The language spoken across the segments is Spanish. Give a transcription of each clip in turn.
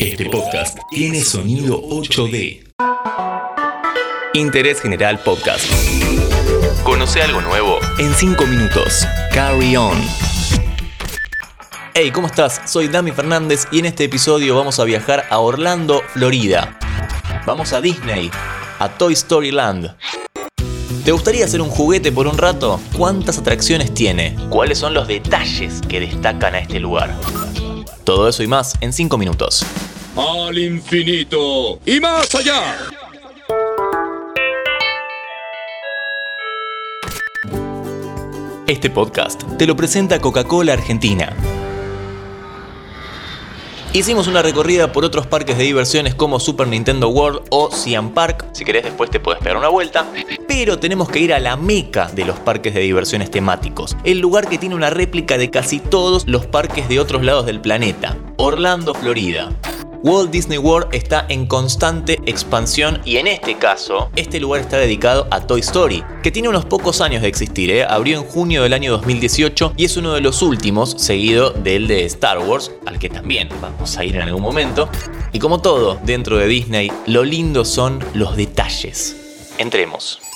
Este podcast tiene sonido 8D. Interés General Podcast. Conoce algo nuevo en 5 minutos. Carry on. Hey, ¿cómo estás? Soy Dami Fernández y en este episodio vamos a viajar a Orlando, Florida. Vamos a Disney, a Toy Story Land. ¿Te gustaría hacer un juguete por un rato? ¿Cuántas atracciones tiene? ¿Cuáles son los detalles que destacan a este lugar? Todo eso y más en 5 minutos. Al infinito y más allá. Este podcast te lo presenta Coca-Cola Argentina. Hicimos una recorrida por otros parques de diversiones como Super Nintendo World o Cian Park. Si querés después te puedes pegar una vuelta. Pero tenemos que ir a la meca de los parques de diversiones temáticos. El lugar que tiene una réplica de casi todos los parques de otros lados del planeta. Orlando, Florida. Walt Disney World está en constante expansión y en este caso, este lugar está dedicado a Toy Story, que tiene unos pocos años de existir, ¿eh? abrió en junio del año 2018 y es uno de los últimos, seguido del de Star Wars, al que también vamos a ir en algún momento. Y como todo dentro de Disney, lo lindo son los detalles. Entremos.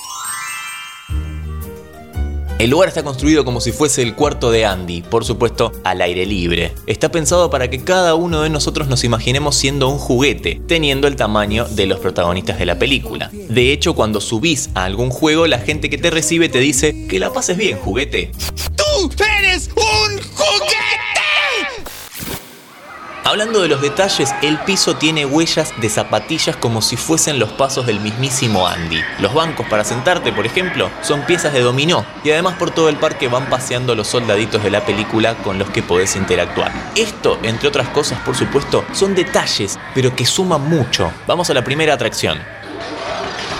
El lugar está construido como si fuese el cuarto de Andy, por supuesto al aire libre. Está pensado para que cada uno de nosotros nos imaginemos siendo un juguete, teniendo el tamaño de los protagonistas de la película. De hecho, cuando subís a algún juego, la gente que te recibe te dice que la pases bien, juguete. ¡Tú eres un juguete! Hablando de los detalles, el piso tiene huellas de zapatillas como si fuesen los pasos del mismísimo Andy. Los bancos para sentarte, por ejemplo, son piezas de dominó y además por todo el parque van paseando los soldaditos de la película con los que podés interactuar. Esto, entre otras cosas, por supuesto, son detalles, pero que suman mucho. Vamos a la primera atracción.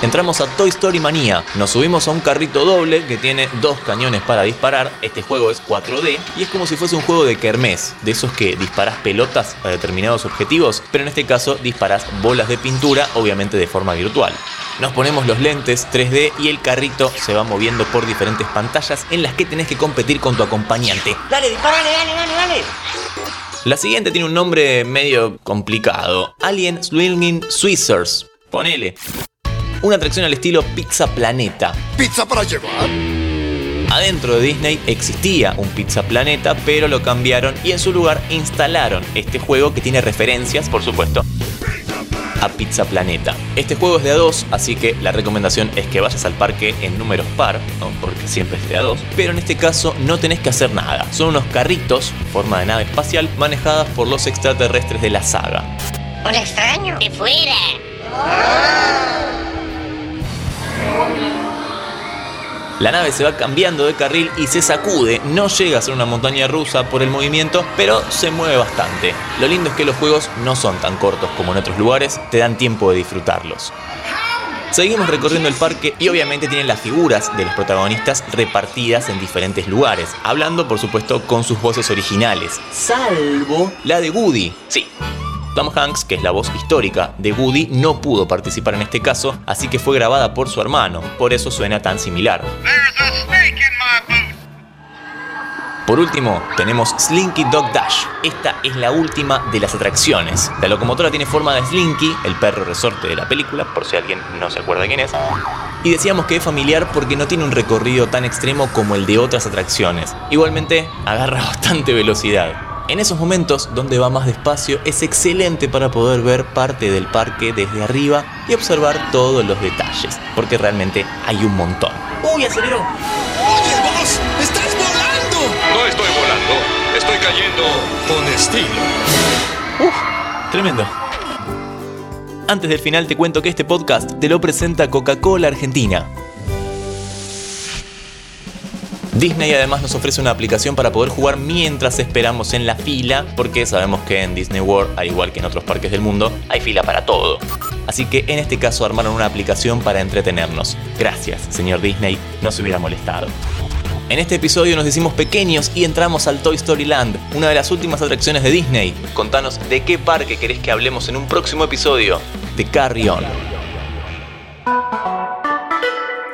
Entramos a Toy Story Manía, nos subimos a un carrito doble que tiene dos cañones para disparar, este juego es 4D y es como si fuese un juego de kermés, de esos que disparás pelotas a determinados objetivos, pero en este caso disparás bolas de pintura, obviamente de forma virtual. Nos ponemos los lentes 3D y el carrito se va moviendo por diferentes pantallas en las que tenés que competir con tu acompañante. Dale, disparale, dale, dale, dale. La siguiente tiene un nombre medio complicado, Alien Swinging Swizzers. Ponele una atracción al estilo Pizza Planeta. ¿Pizza para llevar? Adentro de Disney existía un Pizza Planeta, pero lo cambiaron y en su lugar instalaron este juego que tiene referencias, por supuesto, a Pizza Planeta. Este juego es de a dos, así que la recomendación es que vayas al parque en números par, ¿no? porque siempre es de a dos. Pero en este caso no tenés que hacer nada. Son unos carritos, forma de nave espacial, manejadas por los extraterrestres de la saga. Un extraño. De fuera. La nave se va cambiando de carril y se sacude, no llega a ser una montaña rusa por el movimiento, pero se mueve bastante. Lo lindo es que los juegos no son tan cortos como en otros lugares, te dan tiempo de disfrutarlos. Seguimos recorriendo el parque y obviamente tienen las figuras de los protagonistas repartidas en diferentes lugares, hablando por supuesto con sus voces originales, salvo la de Woody. Sí, Tom Hanks, que es la voz histórica de Woody, no pudo participar en este caso, así que fue grabada por su hermano, por eso suena tan similar. Por último, tenemos Slinky Dog Dash. Esta es la última de las atracciones. La locomotora tiene forma de Slinky, el perro resorte de la película, por si alguien no se acuerda quién es. Y decíamos que es familiar porque no tiene un recorrido tan extremo como el de otras atracciones. Igualmente, agarra bastante velocidad. En esos momentos donde va más despacio es excelente para poder ver parte del parque desde arriba y observar todos los detalles, porque realmente hay un montón. ¡Uy, aceleró! ¡Oye, vos! ¡Estás volando! No estoy volando, estoy cayendo con estilo. Uf, tremendo. Antes del final te cuento que este podcast te lo presenta Coca-Cola Argentina. Disney además nos ofrece una aplicación para poder jugar mientras esperamos en la fila, porque sabemos que en Disney World, al igual que en otros parques del mundo, hay fila para todo. Así que en este caso armaron una aplicación para entretenernos. Gracias, señor Disney, no se hubiera molestado. En este episodio nos hicimos pequeños y entramos al Toy Story Land, una de las últimas atracciones de Disney. Contanos de qué parque querés que hablemos en un próximo episodio de Carry On.